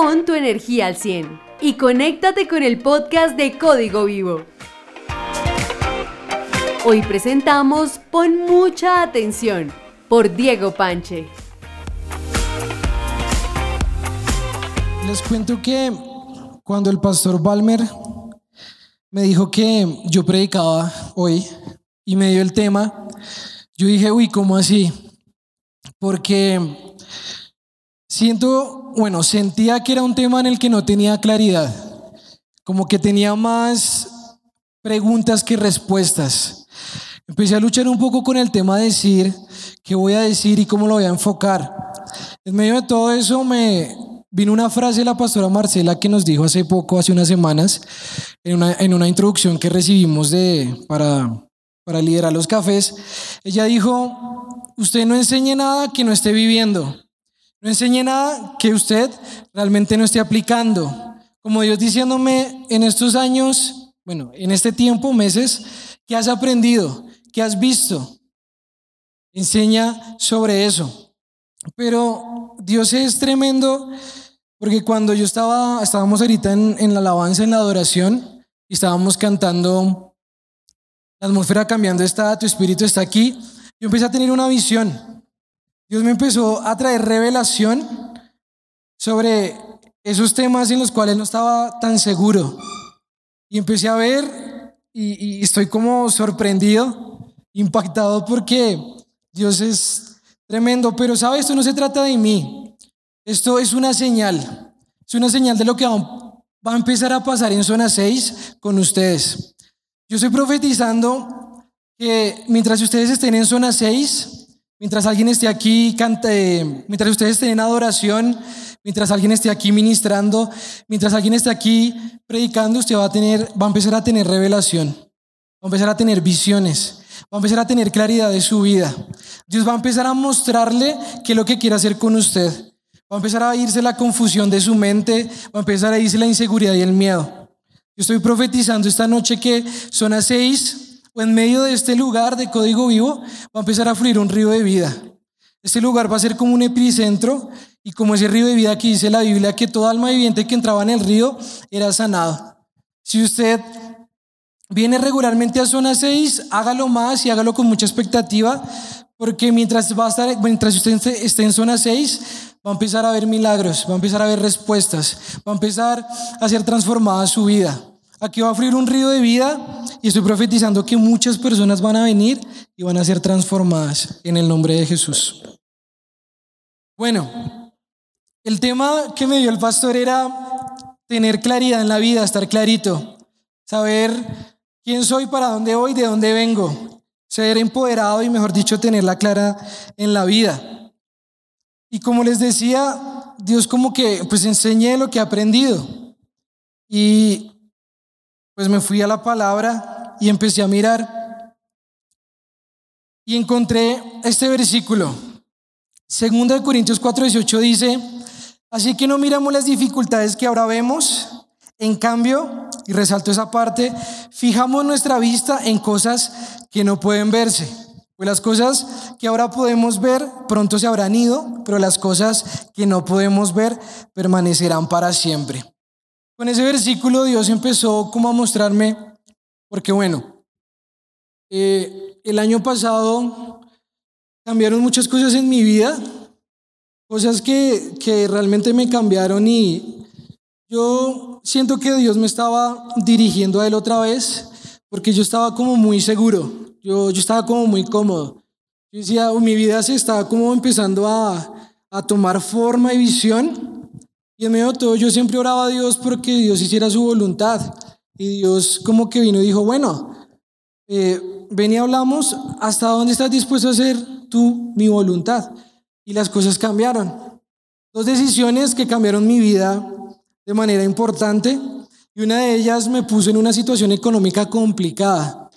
pon tu energía al 100 y conéctate con el podcast de Código Vivo. Hoy presentamos Pon mucha atención por Diego Panche. Les cuento que cuando el pastor Balmer me dijo que yo predicaba hoy y me dio el tema, yo dije, uy, ¿cómo así? Porque siento, bueno, sentía que era un tema en el que no tenía claridad, como que tenía más preguntas que respuestas. Empecé a luchar un poco con el tema de decir qué voy a decir y cómo lo voy a enfocar. En medio de todo eso me, Vino una frase de la pastora Marcela que nos dijo hace poco, hace unas semanas, en una, en una introducción que recibimos de, para, para liderar los cafés. Ella dijo, usted no enseñe nada que no esté viviendo. No enseñe nada que usted realmente no esté aplicando. Como Dios diciéndome en estos años, bueno, en este tiempo, meses, ¿qué has aprendido? ¿Qué has visto? Enseña sobre eso. Pero Dios es tremendo porque cuando yo estaba, estábamos ahorita en, la alabanza, en la adoración, y estábamos cantando, la atmósfera cambiando está, tu espíritu está aquí, yo empecé a tener una visión. Dios me empezó a traer revelación sobre esos temas en los cuales no estaba tan seguro. Y empecé a ver y, estoy como sorprendido, impactado porque Dios es Tremendo, pero sabes, esto no se trata de mí. Esto es una señal. Es una señal de lo que va a empezar a pasar en zona 6 con ustedes. Yo estoy profetizando que mientras ustedes estén en zona 6, mientras alguien esté aquí, cante, mientras ustedes estén en adoración, mientras alguien esté aquí ministrando, mientras alguien esté aquí predicando, usted va a tener, va a empezar a tener revelación, va a empezar a tener visiones, va a empezar a tener claridad de su vida. Dios va a empezar a mostrarle qué es lo que quiere hacer con usted. Va a empezar a irse la confusión de su mente, va a empezar a irse la inseguridad y el miedo. Yo estoy profetizando esta noche que son a seis en medio de este lugar de código vivo va a empezar a fluir un río de vida. Este lugar va a ser como un epicentro y como ese río de vida que dice la Biblia que toda alma viviente que entraba en el río era sanado. Si usted viene regularmente a zona 6, hágalo más y hágalo con mucha expectativa porque mientras, va a estar, mientras usted esté en zona 6, va a empezar a ver milagros, va a empezar a ver respuestas, va a empezar a ser transformada su vida. Aquí va a fluir un río de vida y estoy profetizando que muchas personas van a venir y van a ser transformadas en el nombre de Jesús. Bueno, el tema que me dio el pastor era tener claridad en la vida, estar clarito, saber quién soy, para dónde voy, de dónde vengo, ser empoderado y, mejor dicho, tenerla clara en la vida. Y como les decía, Dios como que pues enseñé lo que he aprendido. Y pues me fui a la palabra y empecé a mirar. Y encontré este versículo. Segunda de Corintios 4:18 dice, así que no miramos las dificultades que ahora vemos, en cambio, y resalto esa parte, fijamos nuestra vista en cosas que no pueden verse. Pues las cosas que ahora podemos ver pronto se habrán ido, pero las cosas que no podemos ver permanecerán para siempre. Con ese versículo Dios empezó como a mostrarme, porque bueno, eh, el año pasado cambiaron muchas cosas en mi vida, cosas que, que realmente me cambiaron y, yo siento que Dios me estaba dirigiendo a Él otra vez porque yo estaba como muy seguro, yo, yo estaba como muy cómodo. Yo decía, mi vida se estaba como empezando a, a tomar forma y visión. Y en medio de todo yo siempre oraba a Dios porque Dios hiciera su voluntad. Y Dios como que vino y dijo, bueno, eh, ven y hablamos, ¿hasta dónde estás dispuesto a hacer tú mi voluntad? Y las cosas cambiaron. Dos decisiones que cambiaron mi vida de manera importante y una de ellas me puso en una situación económica complicada.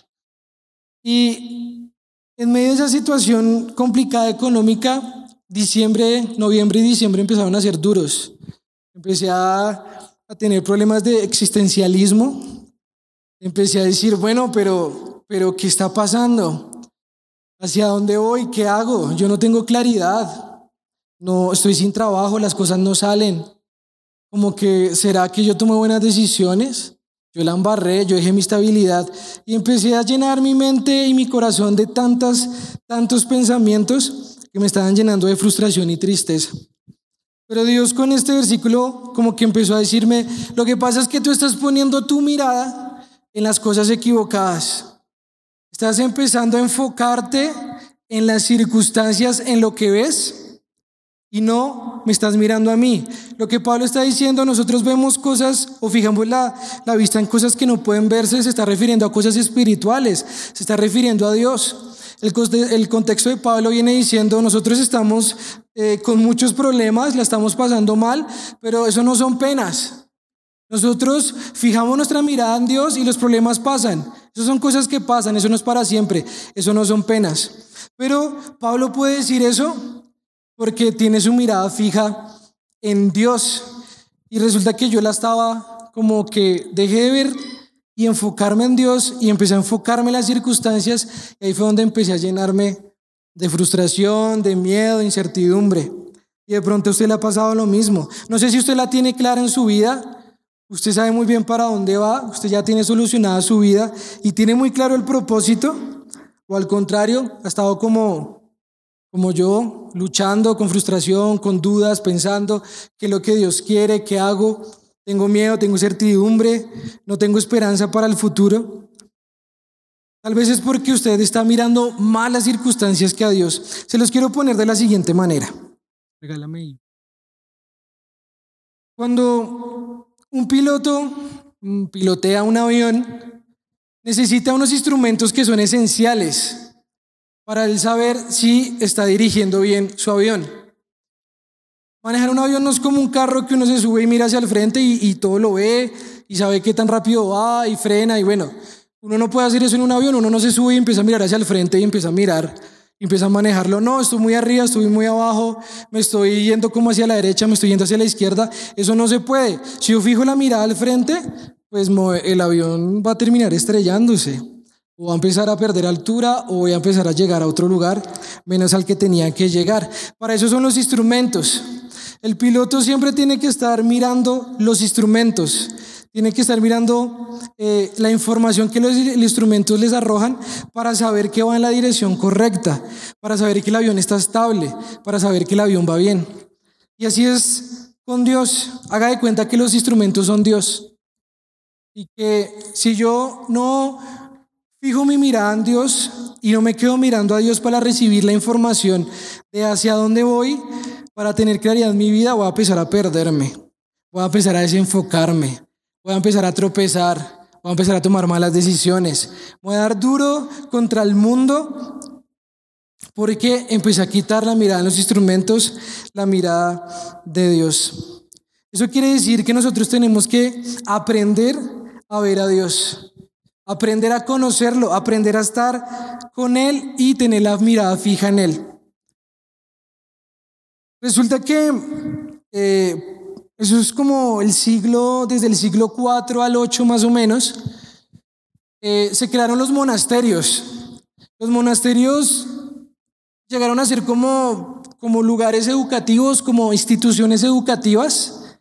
Y en medio de esa situación complicada económica, diciembre, noviembre y diciembre empezaron a ser duros. Empecé a, a tener problemas de existencialismo. Empecé a decir, bueno, pero, pero ¿qué está pasando? ¿Hacia dónde voy? ¿Qué hago? Yo no tengo claridad. No estoy sin trabajo, las cosas no salen. como que, ¿será que yo tomé buenas decisiones? Yo la embarré, yo dejé mi estabilidad y empecé a llenar mi mente y mi corazón de tantas, tantos pensamientos que me estaban llenando de frustración y tristeza. Pero Dios con este versículo como que empezó a decirme, lo que pasa es que tú estás poniendo tu mirada en las cosas equivocadas. Estás empezando a enfocarte en las circunstancias, en lo que ves y no me estás mirando a mí. Lo que Pablo está diciendo, nosotros vemos cosas o fijamos la, la, vista en cosas que no pueden verse, se está refiriendo a cosas espirituales, se está refiriendo a Dios. El, el contexto de Pablo viene diciendo, nosotros estamos eh, con muchos problemas, la estamos pasando mal, pero eso no son penas. Nosotros fijamos nuestra mirada en Dios y los problemas pasan. Eso son cosas que pasan, eso no es para siempre, eso no son penas. Pero Pablo puede decir eso porque tiene su mirada fija en Dios. Y resulta que yo la estaba como que dejé de ver y enfocarme en Dios y empecé a enfocarme en las circunstancias y ahí fue donde empecé a llenarme de frustración, de miedo, de incertidumbre. Y de pronto a usted le ha pasado lo mismo. No sé si usted la tiene clara en su vida, usted sabe muy bien para dónde va, usted ya tiene solucionada su vida y tiene muy claro el propósito, o al contrario, ha estado como como yo, luchando con frustración, con dudas, pensando qué es lo que Dios quiere, qué hago. Tengo miedo, tengo certidumbre, no tengo esperanza para el futuro. Tal vez es porque usted está mirando malas circunstancias que a Dios. Se los quiero poner de la siguiente manera. Regálame Cuando un piloto mm, pilotea un avión, necesita unos instrumentos que son esenciales para él saber si está dirigiendo bien su avión. Manejar un avión no es como un carro que uno se sube y mira hacia el frente y, todo lo ve y sabe qué tan rápido va y frena y bueno, uno no puede hacer eso en un avión, uno no se sube y empieza a mirar hacia el frente y empieza a mirar, empieza a manejarlo. No, estoy muy arriba, estoy muy abajo, me estoy yendo como hacia la derecha, me estoy yendo hacia la izquierda. Eso no se puede. Si yo fijo la mirada al frente, pues el avión va a terminar estrellándose o a empezar a perder altura o voy a empezar a llegar a otro lugar menos al que tenía que llegar. Para eso son los instrumentos. El piloto siempre tiene que estar mirando los instrumentos, tiene que estar mirando eh, la información que los instrumentos les arrojan para saber que va en la dirección correcta, para saber que el avión está estable, para saber que el avión va bien. Y así es con Dios. Haga de cuenta que los instrumentos son Dios. Y que si yo no Fijo mi mirada en Dios y no me quedo mirando a Dios para recibir la información de hacia dónde voy, para tener claridad en mi vida, voy a empezar a perderme, voy a empezar a desenfocarme, voy a empezar a tropezar, voy a empezar a tomar malas decisiones, voy a dar duro contra el mundo porque empecé a quitar la mirada en los instrumentos, la mirada de Dios. Eso quiere decir que nosotros tenemos que aprender a ver a Dios aprender a conocerlo, aprender a estar con Él y tener la mirada fija en Él. Resulta que eh, eso es como el siglo, desde el siglo 4 al 8 más o menos, eh, se crearon los monasterios. Los monasterios llegaron a ser como, como lugares educativos, como instituciones educativas,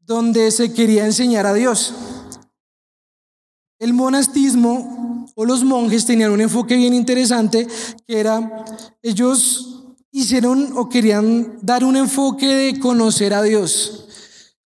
donde se quería enseñar a Dios. El monastismo o los monjes tenían un enfoque bien interesante que era, ellos hicieron o querían dar un enfoque de conocer a Dios,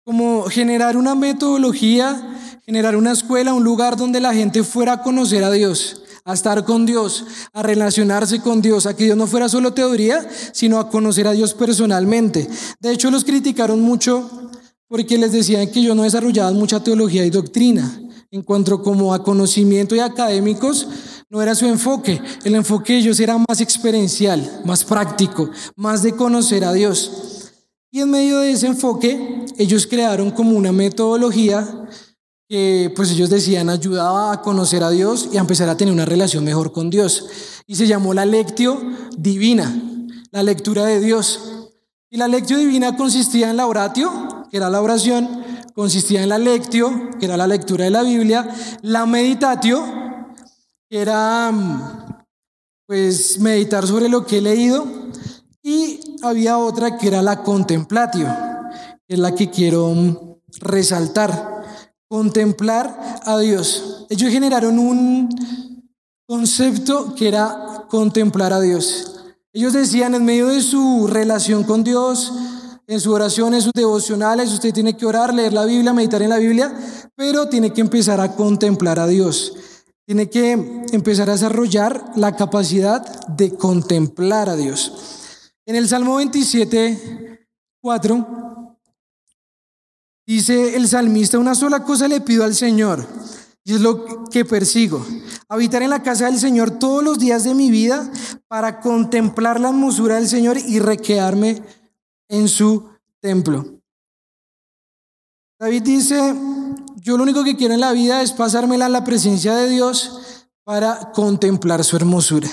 como generar una metodología, generar una escuela, un lugar donde la gente fuera a conocer a Dios, a estar con Dios, a relacionarse con Dios, a que Dios no fuera solo teoría, sino a conocer a Dios personalmente. De hecho, los criticaron mucho porque les decían que yo no desarrollaban mucha teología y doctrina en cuanto como a conocimiento y académicos, no era su enfoque. El enfoque de ellos era más experiencial, más práctico, más de conocer a Dios. Y en medio de ese enfoque, ellos crearon como una metodología que pues ellos decían ayudaba a conocer a Dios y a empezar a tener una relación mejor con Dios. Y se llamó la lectio divina, la lectura de Dios. Y la lectio divina consistía en la oratio, que era la oración, consistía en la lectio, que era la lectura de la Biblia, la meditatio, que era pues meditar sobre lo que he leído, y había otra que era la contemplatio, es la que quiero resaltar. Contemplar a Dios. Ellos generaron un concepto que era contemplar a Dios. Ellos decían en medio de su relación con Dios, en su oración, en sus devocionales, usted tiene que orar, leer la Biblia, meditar en la Biblia, pero tiene que empezar a contemplar a Dios. Tiene que empezar a desarrollar la capacidad de contemplar a Dios. En el Salmo 27, 4, dice el salmista, una sola cosa le pido al Señor, y es lo que persigo, habitar en la casa del Señor todos los días de mi vida para contemplar la hermosura del Señor y requearme en su templo. David dice, yo lo único que quiero en la vida es pasármela en la presencia de Dios para contemplar su hermosura.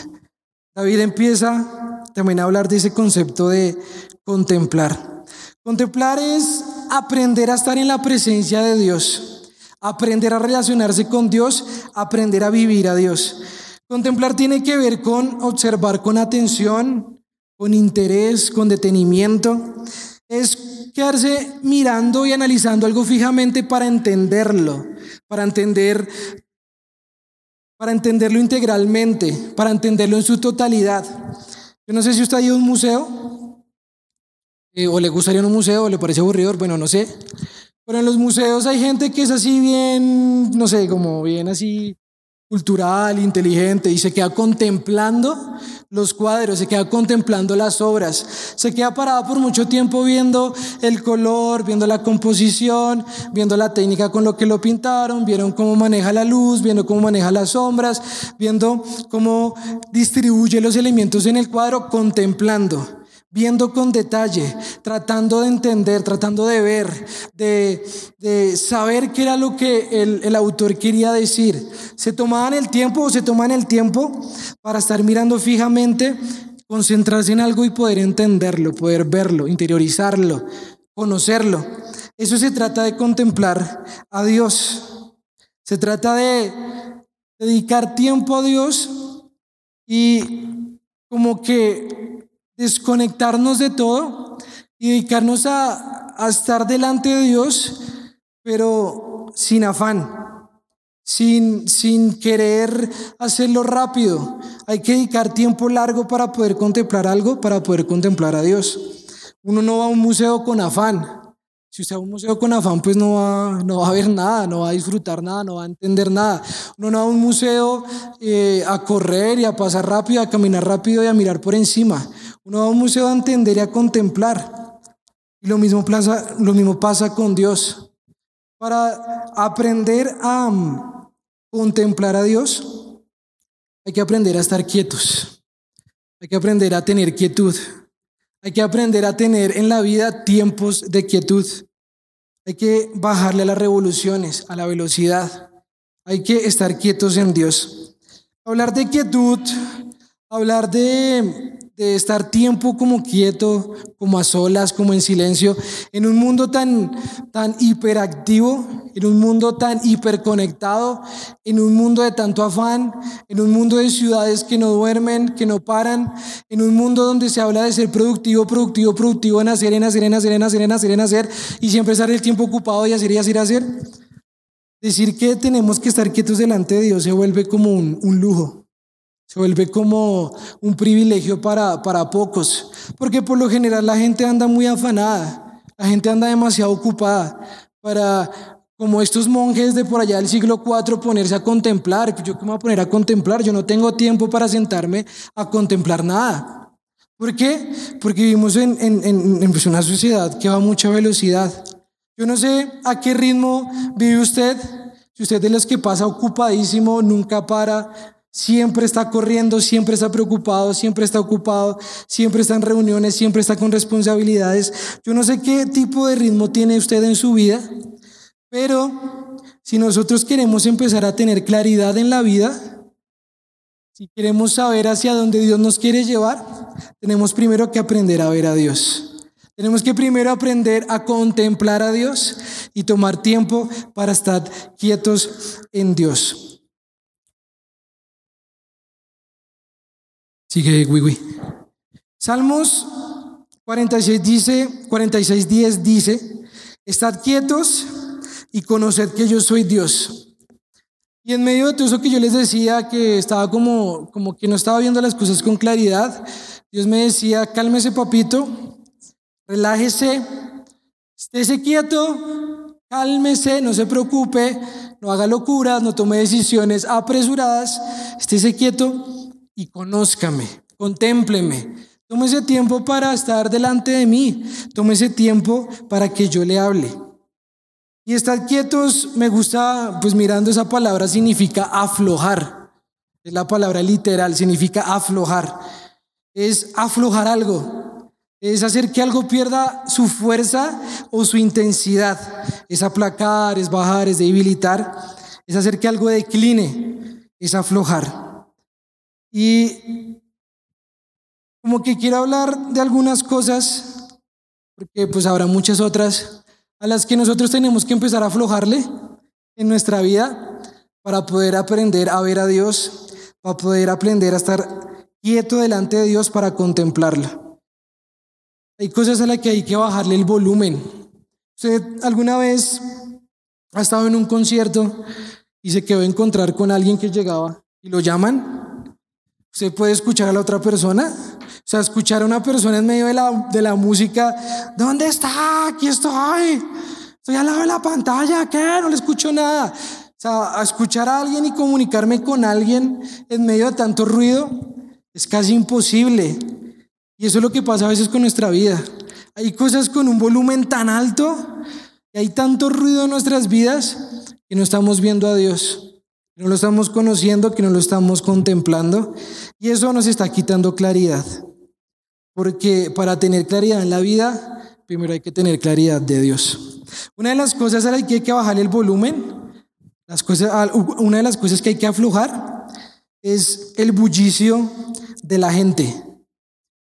David empieza también a hablar de ese concepto de contemplar. Contemplar es aprender a estar en la presencia de Dios, aprender a relacionarse con Dios, aprender a vivir a Dios. Contemplar tiene que ver con observar con atención, con interés, con detenimiento. Es quedarse mirando y analizando algo fijamente para entenderlo, para entender para entenderlo integralmente, para entenderlo en su totalidad. Yo no sé si usted ha ido a un museo, eh, o le gustaría un museo, o le parece aburrido, bueno, no sé. Pero en los museos hay gente que es así bien, no sé, como bien así cultural, inteligente, y se queda contemplando los cuadros, se queda contemplando las obras, se queda parado por mucho tiempo viendo el color, viendo la composición, viendo la técnica con lo que lo pintaron, vieron cómo maneja la luz, viendo cómo maneja las sombras, viendo cómo distribuye los elementos en el cuadro, contemplando viendo con detalle, tratando de entender, tratando de ver, de, saber qué era lo que el, el, autor quería decir. Se tomaban el tiempo o se toman el tiempo para estar mirando fijamente, concentrarse en algo y poder entenderlo, poder verlo, interiorizarlo, conocerlo. Eso se trata de contemplar a Dios. Se trata de dedicar tiempo a Dios y como que desconectarnos de todo y dedicarnos a, a estar delante de Dios, pero sin afán, sin, sin querer hacerlo rápido. Hay que dedicar tiempo largo para poder contemplar algo, para poder contemplar a Dios. Uno no va a un museo con afán. Si usted va a un museo con afán, pues no va, no va a ver nada, no va a disfrutar nada, no va a entender nada. Uno no va a un museo eh, a correr y a pasar rápido, a caminar rápido y a mirar por encima. Uno va a un museo a entender y a contemplar. Y lo mismo pasa, lo mismo pasa con Dios. Para aprender a contemplar a Dios, hay que aprender a estar quietos. Hay que aprender a tener quietud. Hay que aprender a tener en la vida tiempos de quietud. Hay que bajarle a las revoluciones, a la velocidad. Hay que estar quietos en Dios. Hablar de quietud, hablar de de estar tiempo como quieto, como a solas, como en silencio, en un mundo tan, tan hiperactivo, en un mundo tan hiperconectado, en un mundo de tanto afán, en un mundo de ciudades que no duermen, que no paran, en un mundo donde se habla de ser productivo, productivo, productivo, en hacer, en hacer, en hacer, en hacer, en hacer, en hacer, y siempre estar el tiempo ocupado y hacer y hacer y hacer. Decir que tenemos que estar quietos delante de Dios se vuelve como un, un lujo. Se vuelve como un privilegio para, para pocos, porque por lo general la gente anda muy afanada, la gente anda demasiado ocupada para, como estos monjes de por allá del siglo IV, ponerse a contemplar. ¿Yo qué me voy a poner a contemplar? Yo no tengo tiempo para sentarme a contemplar nada. ¿Por qué? Porque vivimos en, en, en pues, una sociedad que va a mucha velocidad. Yo no sé a qué ritmo vive usted. Si usted es de los que pasa ocupadísimo, nunca para, Siempre está corriendo, siempre está preocupado, siempre está ocupado, siempre está en reuniones, siempre está con responsabilidades. Yo no sé qué tipo de ritmo tiene usted en su vida, pero si nosotros queremos empezar a tener claridad en la vida, si queremos saber hacia dónde Dios nos quiere llevar, tenemos primero que aprender a ver a Dios. Tenemos que primero aprender a contemplar a Dios y tomar tiempo para estar quietos en Dios. Sigue Wiwi. Salmos 46 dice, 46 10 dice, estad quietos y conoced que yo soy Dios. Y en medio de todo eso que yo les decía, que estaba como, como que no estaba viendo las cosas con claridad, Dios me decía, cálmese papito, relájese, estése quieto, cálmese, no se preocupe, no haga locuras, no tome decisiones apresuradas, estése quieto y conózcame, contémpleme. Ese tiempo para estar delante de mí, tome ese tiempo para que yo le hable. Y estar quietos, me gusta, pues mirando esa palabra, significa aflojar. Es la palabra literal, significa aflojar. Es aflojar algo. Es hacer que algo pierda su fuerza o su intensidad. Es aplacar, es bajar, es debilitar. Es hacer que algo decline. Es aflojar. Y como que quiero hablar de algunas cosas, porque pues habrá muchas otras a las que nosotros tenemos que empezar a aflojarle en nuestra vida para poder aprender a ver a Dios, para poder aprender a estar quieto delante de Dios para contemplarlo. Hay cosas a las que hay que bajarle el volumen. ¿Usted alguna vez ha estado en un concierto y se quedó a encontrar con alguien que llegaba y lo llaman? ¿Usted puede escuchar a la otra persona? O sea, escuchar a una persona en medio de la, de la música, ¿dónde está? Aquí estoy. Estoy al lado de la pantalla, ¿qué? No le escucho nada. O sea, a escuchar a alguien y comunicarme con alguien en medio de tanto ruido es casi imposible. Y eso es lo que pasa a veces con nuestra vida. Hay cosas con un volumen tan alto y hay tanto ruido en nuestras vidas que no estamos viendo a Dios, no lo estamos conociendo, que no lo estamos contemplando. Y eso nos está quitando claridad. Porque para tener claridad en la vida, primero hay que tener claridad de Dios. Una de las cosas a las que hay que bajar el volumen, las cosas, una de las cosas que hay que aflojar es el bullicio de la gente.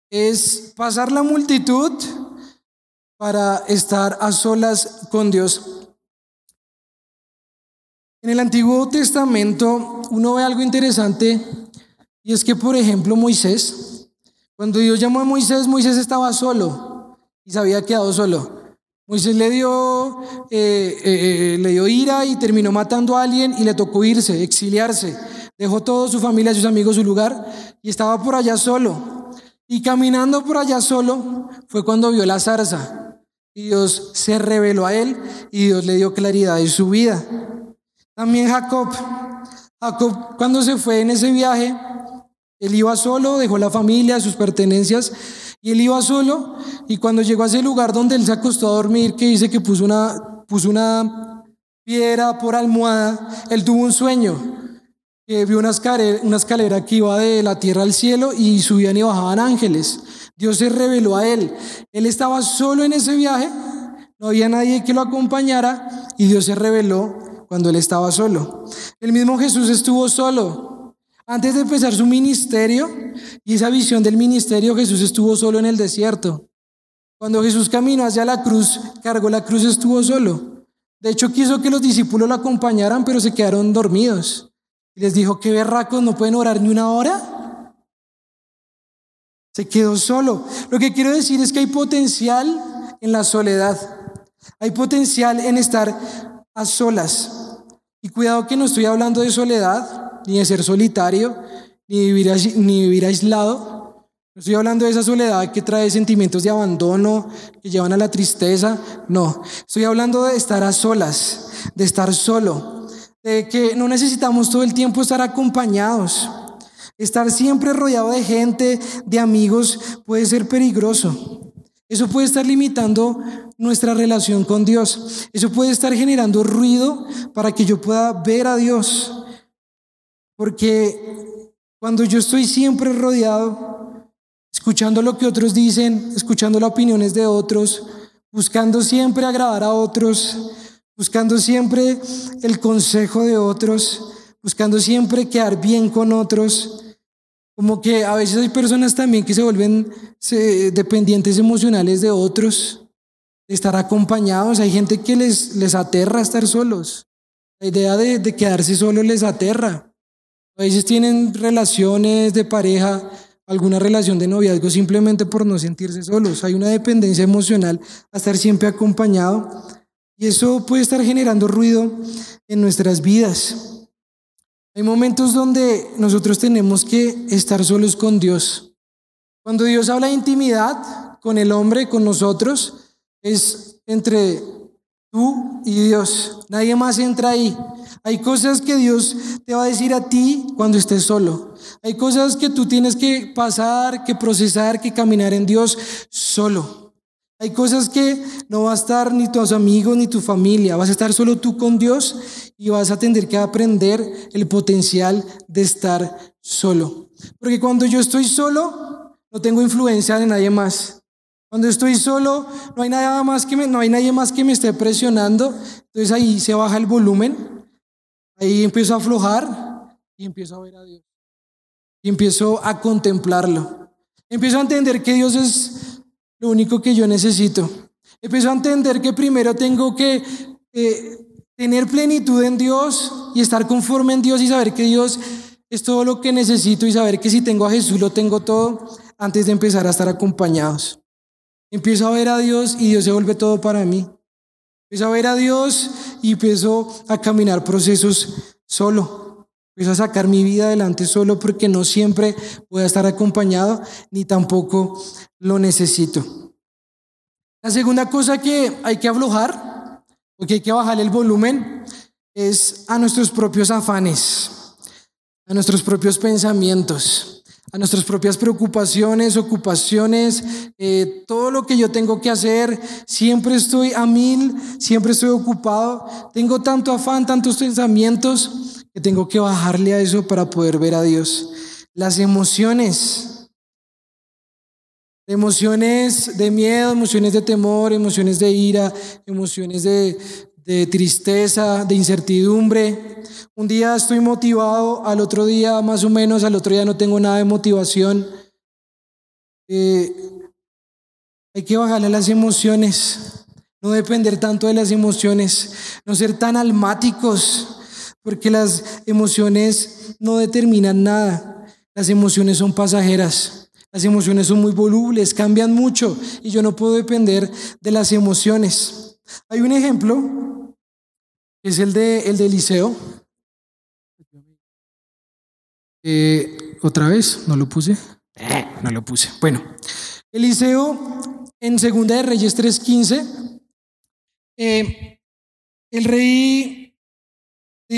Es pasar la multitud para estar a solas con Dios. En el Antiguo Testamento uno ve algo interesante y es que, por ejemplo, Moisés, cuando Dios llamó a Moisés, Moisés estaba solo y se había quedado solo. Moisés le dio, eh, eh, eh, le dio ira y terminó matando a alguien y le tocó irse, exiliarse. Dejó toda su familia, sus amigos, su lugar y estaba por allá solo. Y caminando por allá solo fue cuando vio la zarza. Y Dios se reveló a él y Dios le dio claridad en su vida. También Jacob. Jacob cuando se fue en ese viaje él iba solo, dejó la familia, sus pertenencias, y él iba solo, y cuando llegó a ese lugar donde él se acostó a dormir, que dice que puso una, puso una piedra por almohada, él tuvo un sueño, que vio una escalera, una escalera que iba de la tierra al cielo y subían y bajaban ángeles. Dios se reveló a él. Él estaba solo en ese viaje, no había nadie que lo acompañara, y Dios se reveló cuando él estaba solo. El mismo Jesús estuvo solo. Antes de empezar su ministerio y esa visión del ministerio, Jesús estuvo solo en el desierto. Cuando Jesús caminó hacia la cruz, cargó la cruz, estuvo solo. De hecho, quiso que los discípulos lo acompañaran, pero se quedaron dormidos. Les dijo, ¿qué berracos no pueden orar ni una hora? Se quedó solo. Lo que quiero decir es que hay potencial en la soledad. Hay potencial en estar a solas. Y cuidado que no estoy hablando de soledad ni de ser solitario, ni vivir, vivir aislado. No estoy hablando de esa soledad que trae sentimientos de abandono, que llevan a la tristeza. No, estoy hablando de estar a solas, de estar solo, de que no necesitamos todo el tiempo estar acompañados. Estar siempre rodeado de gente, de amigos, puede ser peligroso. Eso puede estar limitando nuestra relación con Dios. Eso puede estar generando ruido para que yo pueda ver a Dios. Porque cuando yo estoy siempre rodeado, escuchando lo que otros dicen, escuchando las opiniones de otros, buscando siempre agradar a otros, buscando siempre el consejo de otros, buscando siempre quedar bien con otros, como que a veces hay personas también que se vuelven dependientes emocionales de otros, de estar acompañados. Hay gente que les, les aterra estar solos. La idea de, de quedarse solo les aterra. A veces tienen relaciones de pareja, alguna relación de noviazgo simplemente por no sentirse solos. Hay una dependencia emocional a estar siempre acompañado. Y eso puede estar generando ruido en nuestras vidas. Hay momentos donde nosotros tenemos que estar solos con Dios. Cuando Dios habla de intimidad con el hombre, con nosotros, es entre tú y Dios. Nadie más entra ahí. Hay cosas que Dios te va a decir a ti cuando estés solo. Hay cosas que tú tienes que pasar, que procesar, que caminar en Dios solo. Hay cosas que no va a estar ni tus amigos ni tu familia. Vas a estar solo tú con Dios y vas a tener que aprender el potencial de estar solo. Porque cuando yo estoy solo, no tengo influencia de nadie más. Cuando estoy solo, no hay, nada más que no hay nadie más que me esté presionando. Entonces ahí se baja el volumen, ahí empiezo a aflojar y empiezo a ver a Dios. Y empiezo a contemplarlo. Empiezo a entender que Dios es lo único que yo necesito. Empiezo a entender que primero tengo que eh, tener plenitud en Dios y estar conforme en Dios y saber que Dios es todo lo que necesito y saber que si tengo a Jesús lo tengo todo antes de empezar a estar acompañados. Empiezo a ver a Dios y Dios se vuelve todo para mí. Empiezo a ver a Dios y empiezo a caminar procesos solo. Empiezo a sacar mi vida adelante solo porque no siempre voy a estar acompañado ni tampoco lo necesito. La segunda cosa que hay que aflojar, porque hay que bajar el volumen, es a nuestros propios afanes, a nuestros propios pensamientos a nuestras propias preocupaciones, ocupaciones, eh, todo lo que yo tengo que hacer, siempre estoy a mil, siempre estoy ocupado, tengo tanto afán, tantos pensamientos, que tengo que bajarle a eso para poder ver a Dios. Las emociones, emociones de miedo, emociones de temor, emociones de ira, emociones de, de tristeza, de incertidumbre. Un día estoy motivado, al otro día más o menos, al otro día no tengo nada de motivación. Eh, hay que bajarle las emociones, no depender tanto de las emociones, no ser tan almáticos, porque las emociones no determinan nada. Las emociones son pasajeras. Las emociones son muy volubles, cambian mucho y yo no puedo depender de las emociones. Hay un ejemplo es el de, el de Eliseo. Eh, Otra vez, no lo puse. Eh, no lo puse. Bueno, Eliseo en Segunda de Reyes 3.15, eh, el rey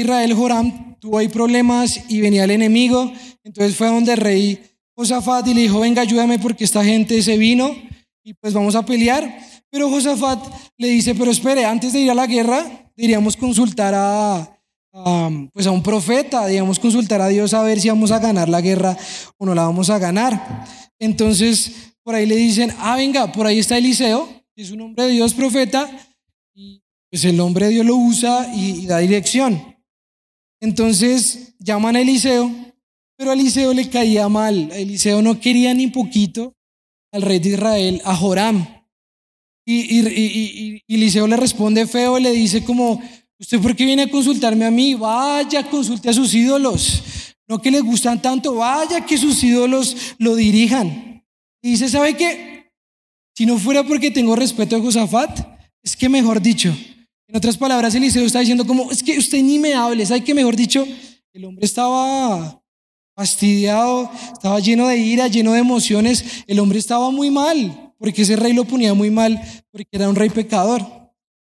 Israel, Joram, tuvo ahí problemas y venía el enemigo. Entonces fue donde rey Josafat y le dijo, venga, ayúdame porque esta gente se vino y pues vamos a pelear. Pero Josafat le dice, pero espere, antes de ir a la guerra, diríamos consultar a, pues a un profeta, digamos consultar a Dios a ver si vamos a ganar la guerra o no la vamos a ganar. Entonces, por ahí le dicen, ah, venga, por ahí está Eliseo, que es un hombre de Dios profeta, y pues el hombre de Dios lo usa y, da dirección. Entonces, llaman a Eliseo, pero a Eliseo le caía mal. Eliseo no quería ni poquito al rey de Israel, a Joram. Y, Eliseo le responde feo le dice como, ¿usted por qué viene a consultarme a mí? Vaya, consulte a sus ídolos. No que les gustan tanto, vaya que sus ídolos lo dirijan. Y dice, ¿sabe qué? Si no fuera porque tengo respeto a Josafat, es que mejor dicho, en otras palabras, Eliseo está diciendo como, es que usted ni me hable, ¿sabe que mejor dicho? El hombre estaba fastidiado, estaba lleno de ira, lleno de emociones, el hombre estaba muy mal porque ese rey lo ponía muy mal, porque era un rey pecador.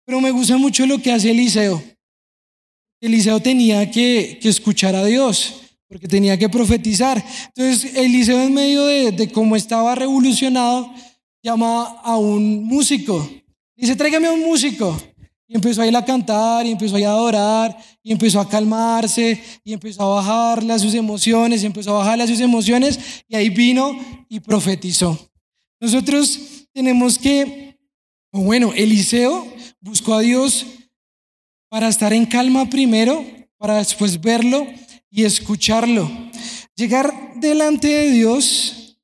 Pero me gusta mucho lo que hace Eliseo. Eliseo tenía que, escuchar a Dios, porque tenía que profetizar. Entonces, Eliseo en medio de, cómo estaba revolucionado, llama a un músico. Dice, tráigame a un músico. Y empezó a ir a cantar, y empezó a a adorar, y empezó a calmarse, y empezó a bajarle a sus emociones, y empezó a bajarle a sus emociones, y ahí vino y profetizó. Nosotros tenemos que, bueno, Eliseo buscó a Dios para estar en calma primero, para después verlo y escucharlo. Llegar delante de Dios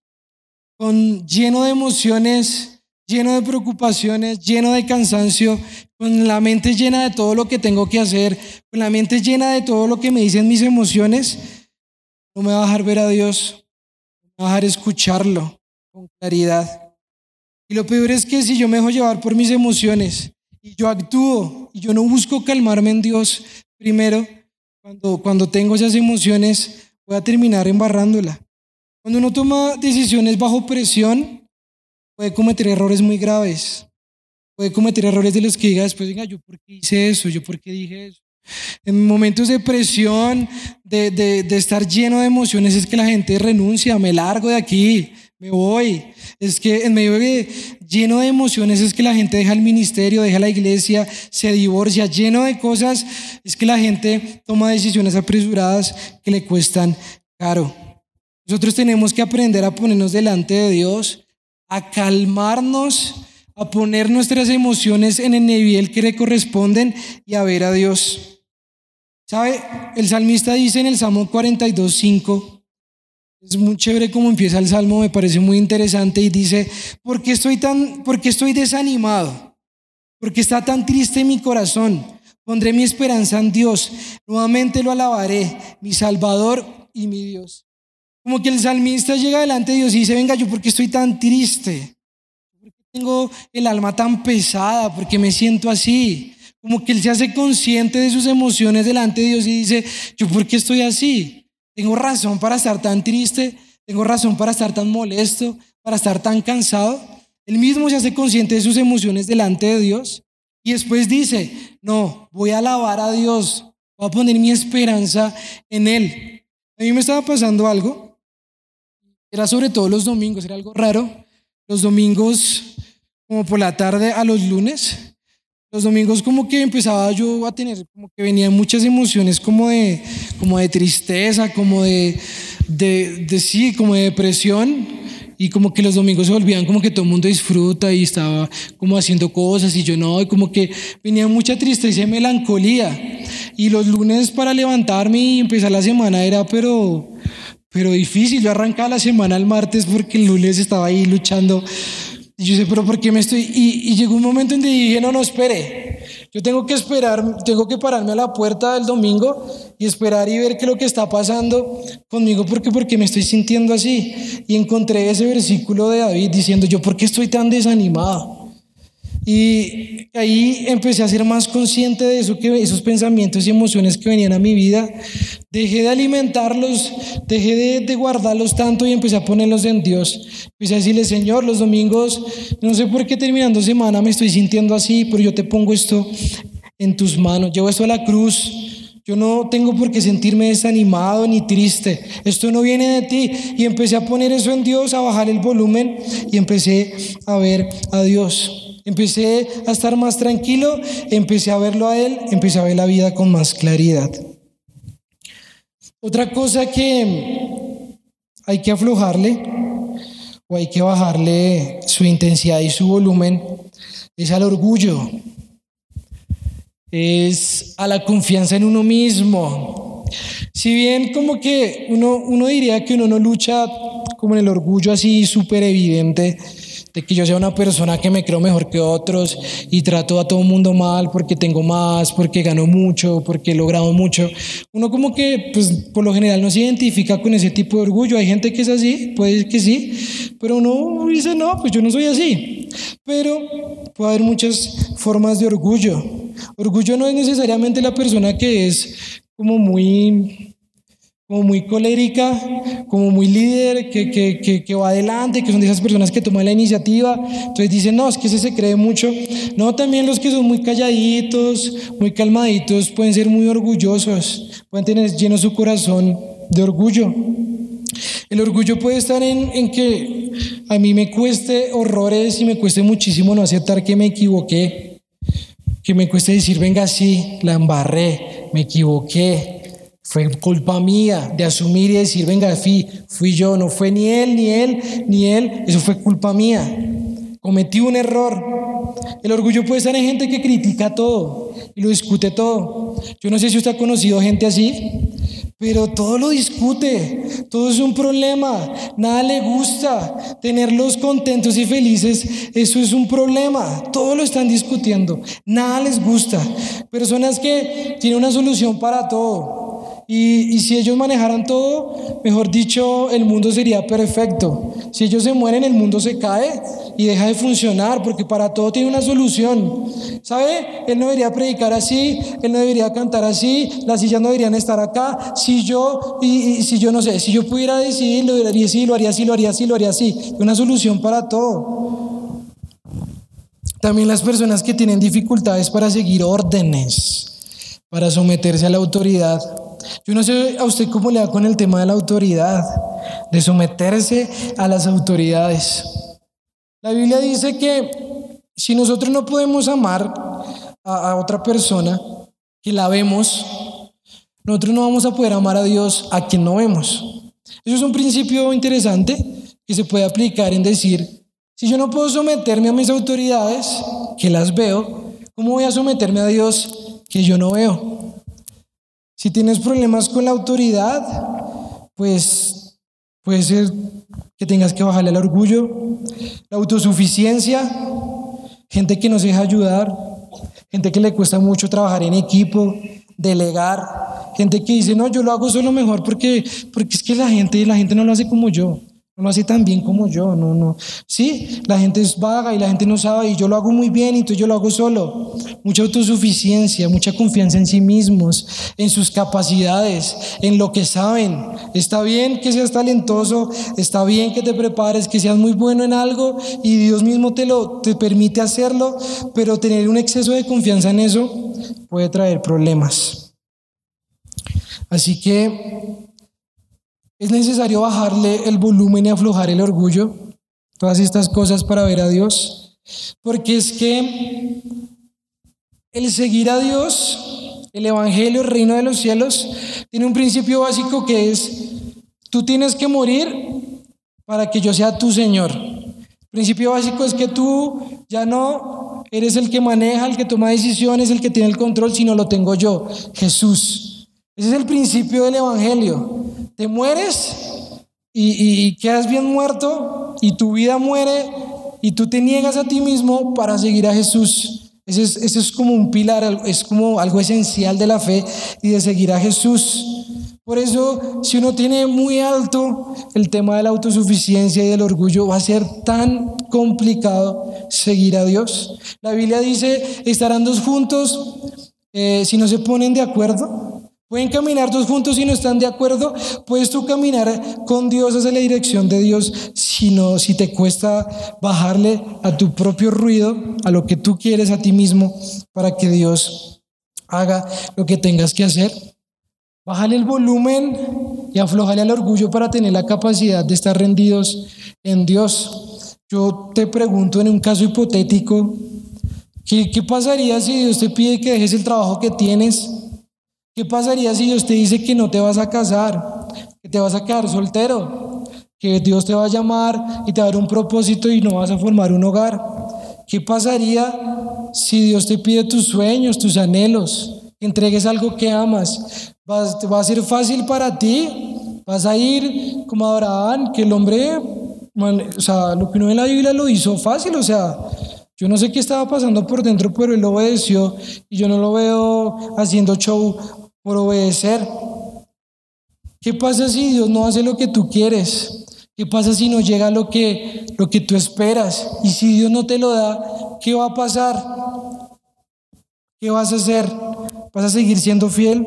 con lleno de emociones, lleno de preocupaciones, lleno de cansancio, con la mente llena de todo lo que tengo que hacer, con la mente llena de todo lo que me dicen mis emociones, no me va a dejar ver a Dios, no me va a dejar escucharlo con claridad. Y lo peor es que si yo me dejo llevar por mis emociones y yo actúo y yo no busco calmarme en Dios primero, cuando, cuando tengo esas emociones, voy a terminar embarrándola. Cuando uno toma decisiones bajo presión, puede cometer errores muy graves. Puede cometer errores de los que diga después, venga, yo por qué hice eso, yo por qué dije eso. En momentos de presión, de, de, estar lleno de emociones, es que la gente renuncia, me largo de aquí, me voy. Es que en medio de lleno de emociones es que la gente deja el ministerio, deja la iglesia, se divorcia, lleno de cosas, es que la gente toma decisiones apresuradas que le cuestan caro. Nosotros tenemos que aprender a ponernos delante de Dios, a calmarnos, a poner nuestras emociones en el nivel que le corresponden y a ver a Dios. ¿Sabe? El salmista dice en el Salmo 42, 5, es muy chévere como empieza el salmo, me parece muy interesante y dice, ¿por qué estoy tan, por qué estoy desanimado? Porque está tan triste mi corazón. Pondré mi esperanza en Dios. Nuevamente lo alabaré, mi Salvador y mi Dios. Como que el salmista llega delante de Dios y dice, venga, yo porque estoy tan triste, porque tengo el alma tan pesada, porque me siento así. Como que él se hace consciente de sus emociones delante de Dios y dice, yo porque estoy así. Tengo razón para estar tan triste, tengo razón para estar tan molesto, para estar tan cansado. Él mismo se hace consciente de sus emociones delante de Dios y después dice, no, voy a alabar a Dios, voy a poner mi esperanza en Él. A mí me estaba pasando algo, era sobre todo los domingos, era algo raro. Los domingos, como por la tarde a los lunes, los domingos como que empezaba yo a tener, como que venían muchas emociones como de, como de tristeza, como de, de, de sí, como de depresión. Y como que los domingos se volvían como que todo el mundo disfruta y estaba como haciendo cosas y yo no, y como que venía mucha tristeza y melancolía. Y los lunes para levantarme y empezar la semana era pero, pero difícil. Yo arrancaba la semana el martes porque el lunes estaba ahí luchando y yo sé, pero ¿por qué me estoy...? Y, llegó un momento en que dije, no, no, espere. Yo tengo que esperar, tengo que pararme a la puerta del domingo y esperar y ver qué es lo que está pasando conmigo, porque porque me estoy sintiendo así. Y encontré ese versículo de David diciendo, yo, ¿por qué estoy tan desanimado? Y ahí empecé a ser más consciente de eso, que esos pensamientos y emociones que venían a mi vida. Dejé de alimentarlos, dejé de, de, guardarlos tanto y empecé a ponerlos en Dios. Empecé a decirle, Señor, los domingos, no sé por qué terminando semana me estoy sintiendo así, pero yo te pongo esto en tus manos. Llevo esto a la cruz. Yo no tengo por qué sentirme desanimado ni triste. Esto no viene de ti. Y empecé a poner eso en Dios, a bajar el volumen y empecé a ver a Dios. Empecé a estar más tranquilo, empecé a verlo a Él, empecé a ver la vida con más claridad. Otra cosa que hay que aflojarle o hay que bajarle su intensidad y su volumen es al orgullo, es a la confianza en uno mismo. Si bien como que uno, uno diría que uno no lucha como en el orgullo así súper evidente, de que yo sea una persona que me creo mejor que otros y trato a todo el mundo mal porque tengo más, porque gano mucho, porque he logrado mucho. Uno como que, pues por lo general no se identifica con ese tipo de orgullo. Hay gente que es así, puede que sí, pero uno dice, no, pues yo no soy así. Pero puede haber muchas formas de orgullo. Orgullo no es necesariamente la persona que es como muy como muy colérica, como muy líder, que, que, que, va adelante, que son de esas personas que toman la iniciativa. Entonces dicen, no, es que ese se cree mucho. No, también los que son muy calladitos, muy calmaditos, pueden ser muy orgullosos, pueden tener lleno su corazón de orgullo. El orgullo puede estar en, en que a mí me cueste horrores y me cueste muchísimo no aceptar que me equivoqué, que me cueste decir, venga, sí, la embarré, me equivoqué, fue culpa mía de asumir y decir, venga, fui, fui yo, no fue ni él, ni él, ni él, eso fue culpa mía. Cometí un error. El orgullo puede estar en gente que critica todo y lo discute todo. Yo no sé si usted ha conocido gente así, pero todo lo discute, todo es un problema, nada le gusta. Tenerlos contentos y felices, eso es un problema, todo lo están discutiendo, nada les gusta. Personas que tienen una solución para todo Y, si ellos manejaran todo, mejor dicho, el mundo sería perfecto. Si ellos se mueren, el mundo se cae y deja de funcionar, porque para todo tiene una solución. ¿Sabe? Él no debería predicar así, él no debería cantar así, las sillas no deberían estar acá. Si yo, y, si yo no sé, si yo pudiera decidir, lo haría así, lo haría así, lo haría así, lo haría así. Una solución para todo. También las personas que tienen dificultades para seguir órdenes, para someterse a la autoridad. Yo no sé a usted cómo le da con el tema de la autoridad, de someterse a las autoridades. La Biblia dice que si nosotros no podemos amar a, otra persona que la vemos, nosotros no vamos a poder amar a Dios a quien no vemos. Eso es un principio interesante que se puede aplicar en decir, si yo no puedo someterme a mis autoridades, que las veo, ¿cómo voy a someterme a Dios que yo no veo? Si tienes problemas con la autoridad, pues puede ser que tengas que bajarle al orgullo, la autosuficiencia, gente que no se deja ayudar, gente que le cuesta mucho trabajar en equipo, delegar, gente que dice, no, yo lo hago solo mejor porque, porque es que la gente, la gente no lo hace como yo. No lo hace tan bien como yo, no, no. Sí, la gente es vaga y la gente no sabe y yo lo hago muy bien y entonces yo lo hago solo. Mucha autosuficiencia, mucha confianza en sí mismos, en sus capacidades, en lo que saben. Está bien que seas talentoso, está bien que te prepares, que seas muy bueno en algo y Dios mismo te lo te permite hacerlo, pero tener un exceso de confianza en eso puede traer problemas. Así que es necesario bajarle el volumen y aflojar el orgullo, todas estas cosas para ver a Dios, porque es que el seguir a Dios, el Evangelio, el reino de los cielos, tiene un principio básico que es, tú tienes que morir para que yo sea tu Señor. El principio básico es que tú ya no eres el que maneja, el que toma decisiones, el que tiene el control, sino lo tengo yo, Jesús. Ese es el principio del Evangelio te mueres y, quedas bien muerto y tu vida muere y tú te niegas a ti mismo para seguir a Jesús. Ese es, ese es como un pilar, es como algo esencial de la fe y de seguir a Jesús. Por eso, si uno tiene muy alto el tema de la autosuficiencia y del orgullo, va a ser tan complicado seguir a Dios. La Biblia dice, estarán dos juntos eh, si no se ponen de acuerdo. Pueden caminar dos juntos si no están de acuerdo. Puedes tú caminar con Dios hacia la dirección de Dios si no, si te cuesta bajarle a tu propio ruido, a lo que tú quieres a ti mismo, para que Dios haga lo que tengas que hacer. Bájale el volumen y aflojale al orgullo para tener la capacidad de estar rendidos en Dios. Yo te pregunto en un caso hipotético, ¿qué, qué pasaría si Dios te pide que dejes el trabajo que tienes? ¿Qué pasaría si Dios te dice que no te vas a casar, que te vas a quedar soltero, que Dios te va a llamar y te va a dar un propósito y no vas a formar un hogar? ¿Qué pasaría si Dios te pide tus sueños, tus anhelos, que entregues algo que amas? ¿Va, a ser fácil para ti? ¿Vas a ir como Abraham, que el hombre, o sea, lo que uno en la Biblia lo hizo fácil, o sea, yo no sé qué estaba pasando por dentro, pero él obedeció y yo no lo veo haciendo show por obedecer. ¿Qué pasa si Dios no hace lo que tú quieres? ¿Qué pasa si no llega lo que, lo que tú esperas? Y si Dios no te lo da, ¿qué va a pasar? ¿Qué vas a hacer? ¿Vas a seguir siendo fiel?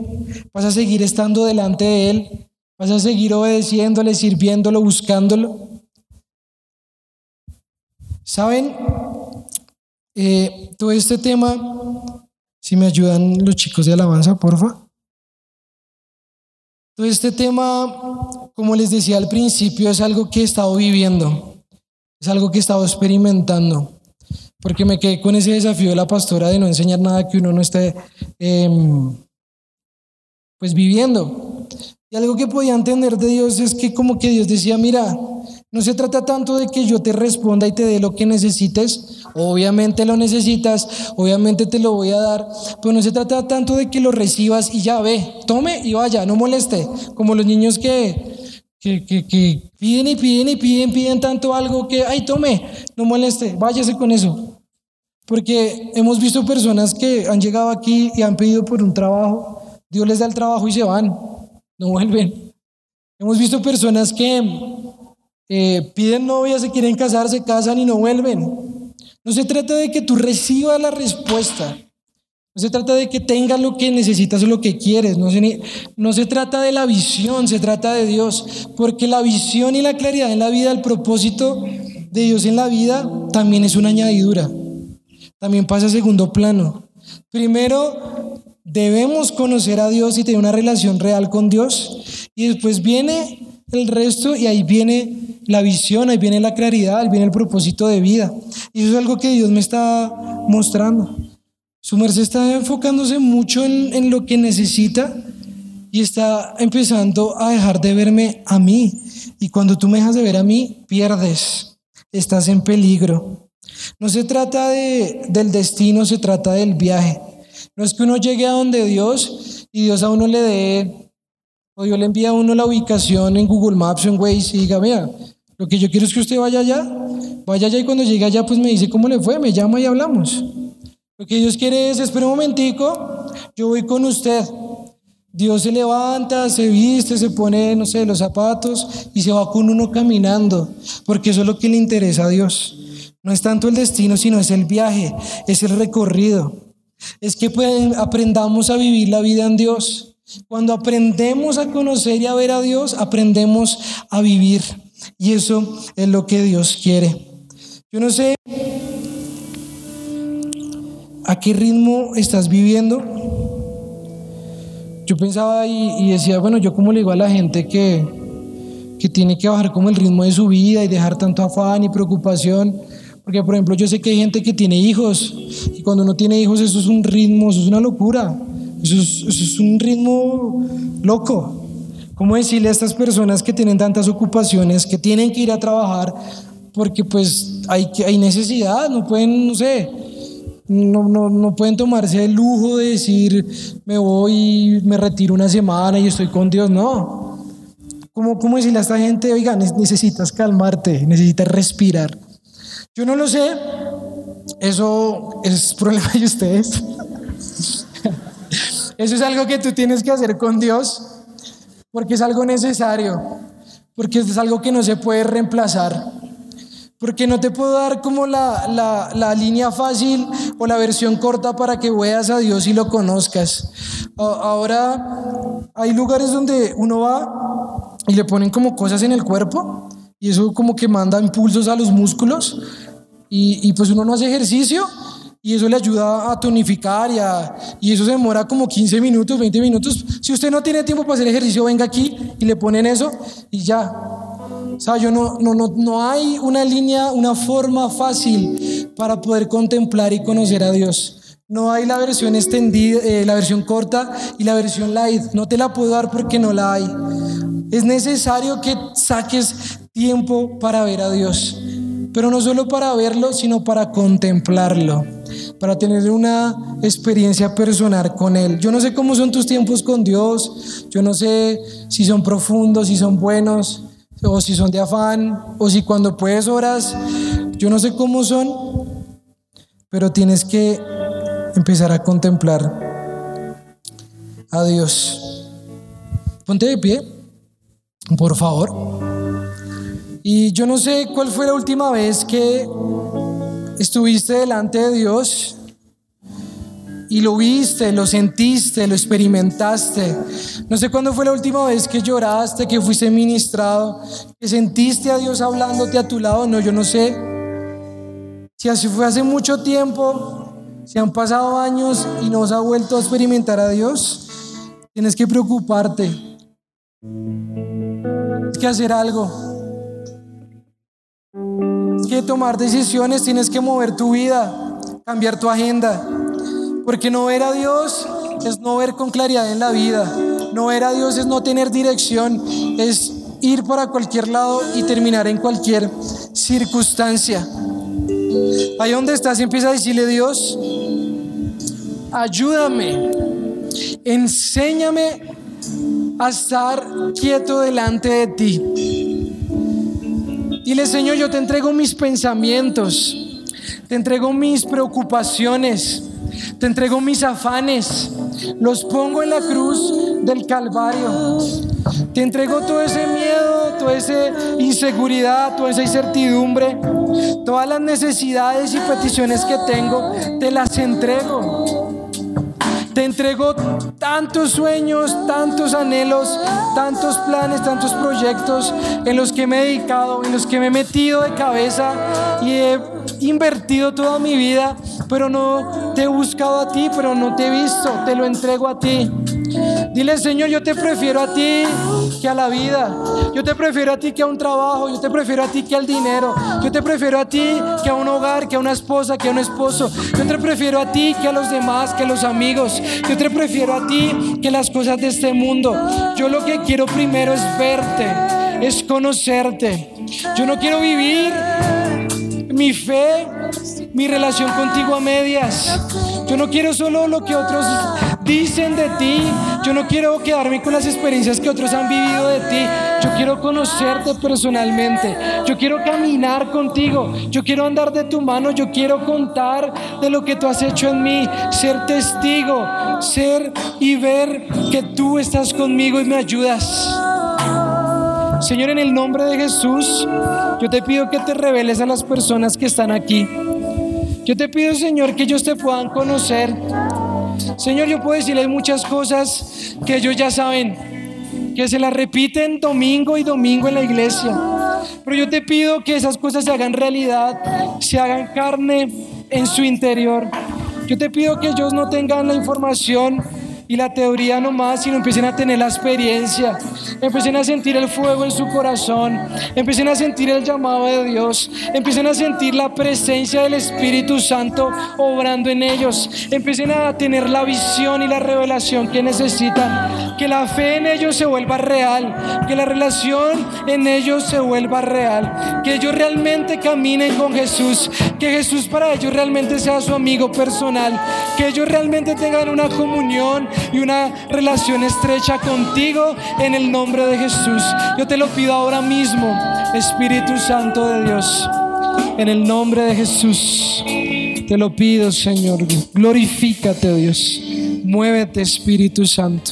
¿Vas a seguir estando delante de Él? ¿Vas a seguir obedeciéndole, sirviéndolo, buscándolo? ¿Saben? Eh, todo este tema, si me ayudan los chicos de alabanza, porfa. Todo este tema, como les decía al principio, es algo que he estado viviendo, es algo que he estado experimentando, porque me quedé con ese desafío de la pastora de no enseñar nada que uno no esté em, pues viviendo. Y algo que podía entender de Dios es que como que Dios decía, mira, no se trata tanto de que yo te responda y te dé lo que necesites. Obviamente lo necesitas, obviamente te lo voy a dar, pero no se trata tanto de que lo recibas y ya ve, tome y vaya, no moleste. Como los niños que, que, que, piden y piden y piden, piden tanto algo que, ay, tome, no moleste, váyase con eso. Porque hemos visto personas que han llegado aquí y han pedido por un trabajo, Dios les da el trabajo y se van. no vuelven. Hemos visto personas que eh, piden novia, se quieren casar, se casan y no vuelven. No se trata de que tú recibas la respuesta. No se trata de que tengas lo que necesitas o lo que quieres. No se, no se trata de la visión, se trata de Dios. Porque la visión y la claridad en la vida, el propósito de Dios en la vida, también es una añadidura. También pasa a segundo plano. Primero, debemos conocer a Dios y tener una relación real con Dios. Y después viene el resto y ahí viene la visión, ahí viene la claridad, ahí viene el propósito de vida. Y eso es algo que Dios me está mostrando. Su merced está enfocándose mucho en, en lo que necesita y está empezando a dejar de verme a mí. Y cuando tú me dejas de ver a mí, pierdes, estás en peligro. No se trata de, del destino, se trata del viaje. No es que uno llegue a donde Dios y Dios a uno le dé o yo le envía a uno la ubicación en Google Maps o en Waze y diga, mira, lo que yo quiero es que usted vaya allá, vaya allá y cuando llegue allá pues me dice cómo le fue, me llama y hablamos. Lo que Dios quiere es, espera un momentico, yo voy con usted. Dios se levanta, se viste, se pone, no sé, los zapatos y se va con uno caminando, porque eso es lo que le interesa a Dios. No es tanto el destino, sino es el viaje, es el recorrido. Es que pues, aprendamos a vivir la vida en Dios. Cuando aprendemos a conocer y a ver a Dios, aprendemos a vivir. Y eso es lo que Dios quiere. Yo no sé a qué ritmo estás viviendo. Yo pensaba y, decía, bueno, yo como le digo a la gente que, que tiene que bajar como el ritmo de su vida y dejar tanto afán y preocupación. Porque, por ejemplo, yo sé que hay gente que tiene hijos y cuando uno tiene hijos eso es un ritmo, eso es una locura. Eso es, un ritmo loco. ¿Cómo decirle a estas personas que tienen tantas ocupaciones, que tienen que ir a trabajar, porque pues hay, hay necesidad, no pueden, no sé, no, no, no, pueden tomarse el lujo de decir, me voy, me retiro una semana y estoy con Dios, no. ¿Cómo, cómo decirle a esta gente, oiga, necesitas calmarte, necesitas respirar? Yo no lo sé, eso es problema de ustedes. Eso es algo que tú tienes que hacer con Dios porque es algo necesario, porque es algo que no se puede reemplazar. Porque no te puedo dar como la, la, línea fácil o la versión corta para que veas a Dios y lo conozcas. Ahora hay lugares donde uno va y le ponen como cosas en el cuerpo y eso como que manda impulsos a los músculos y, y pues uno no hace ejercicio y eso le ayuda a tonificar y, y eso se demora como 15 minutos, 20 minutos. Si usted no tiene tiempo para hacer ejercicio, venga aquí y le ponen eso y ya. O sea, yo no, no, no, no hay una línea, una forma fácil para poder contemplar y conocer a Dios. No hay la versión extendida, eh, la versión corta y la versión light. No te la puedo dar porque no la hay. Es necesario que saques tiempo para ver a Dios. Pero no solo para verlo, sino para contemplarlo para tener una experiencia personal con Él. Yo no sé cómo son tus tiempos con Dios, yo no sé si son profundos, si son buenos, o si son de afán, o si cuando puedes oras, yo no sé cómo son, pero tienes que empezar a contemplar a Dios. Ponte de pie, por favor. Y yo no sé cuál fue la última vez que estuviste delante de Dios y lo viste, lo sentiste, lo experimentaste. No sé cuándo fue la última vez que lloraste, que fuiste ministrado, que sentiste a Dios hablándote a tu lado. No, yo no sé. Si así fue hace mucho tiempo, si han pasado años y no has vuelto a experimentar a Dios, tienes que preocuparte. Tienes que hacer algo que tomar decisiones, tienes que mover tu vida, cambiar tu agenda. Porque no ver a Dios es no ver con claridad en la vida. No ver a Dios es no tener dirección, es ir para cualquier lado y terminar en cualquier circunstancia. Ahí donde estás empieza a decirle Dios, ayúdame, enséñame a estar quieto delante de ti. Dile, Señor, yo te entrego mis pensamientos, te entrego mis preocupaciones, te entrego mis afanes, los pongo en la cruz del Calvario. Te entrego todo ese miedo, toda esa inseguridad, toda esa incertidumbre, todas las necesidades y peticiones que tengo, te las entrego. Te entrego tantos sueños, tantos anhelos, tantos planes, tantos proyectos en los que me he dedicado, en los que me he metido de cabeza y he invertido toda mi vida, pero no te he buscado a ti, pero no te he visto, te lo entrego a ti. Dile, Señor, yo te prefiero a ti que a la vida. Yo te prefiero a ti que a un trabajo. Yo te prefiero a ti que al dinero. Yo te prefiero a ti que a un hogar, que a una esposa, que a un esposo. Yo te prefiero a ti que a los demás, que a los amigos. Yo te prefiero a ti que las cosas de este mundo. Yo lo que quiero primero es verte, es conocerte. Yo no quiero vivir mi fe, mi relación contigo a medias. Yo no quiero solo lo que otros dicen de ti. Yo no quiero quedarme con las experiencias que otros han vivido de ti. Yo quiero conocerte personalmente. Yo quiero caminar contigo. Yo quiero andar de tu mano. Yo quiero contar de lo que tú has hecho en mí. Ser testigo. Ser y ver que tú estás conmigo y me ayudas. Señor, en el nombre de Jesús, yo te pido que te reveles a las personas que están aquí. Yo te pido, Señor, que ellos te puedan conocer. Señor, yo puedo decirles muchas cosas que ellos ya saben, que se las repiten domingo y domingo en la iglesia. Pero yo te pido que esas cosas se hagan realidad, se hagan carne en su interior. Yo te pido que ellos no tengan la información y la teoría nomás, sino empiecen a tener la experiencia, empiecen a sentir el fuego en su corazón, empiecen a sentir el llamado de Dios, empiecen a sentir la presencia del Espíritu Santo obrando en ellos, empiecen a tener la visión y la revelación que necesitan, que la fe en ellos se vuelva real, que la relación en ellos se vuelva real, que ellos realmente caminen con Jesús, que Jesús para ellos realmente sea su amigo personal, que ellos realmente tengan una comunión y una relación estrecha contigo en el nombre de Jesús. Yo te lo pido ahora mismo, Espíritu Santo de Dios, en el nombre de Jesús. Te lo pido, Señor. Glorifícate, Dios. Muévete, Espíritu Santo.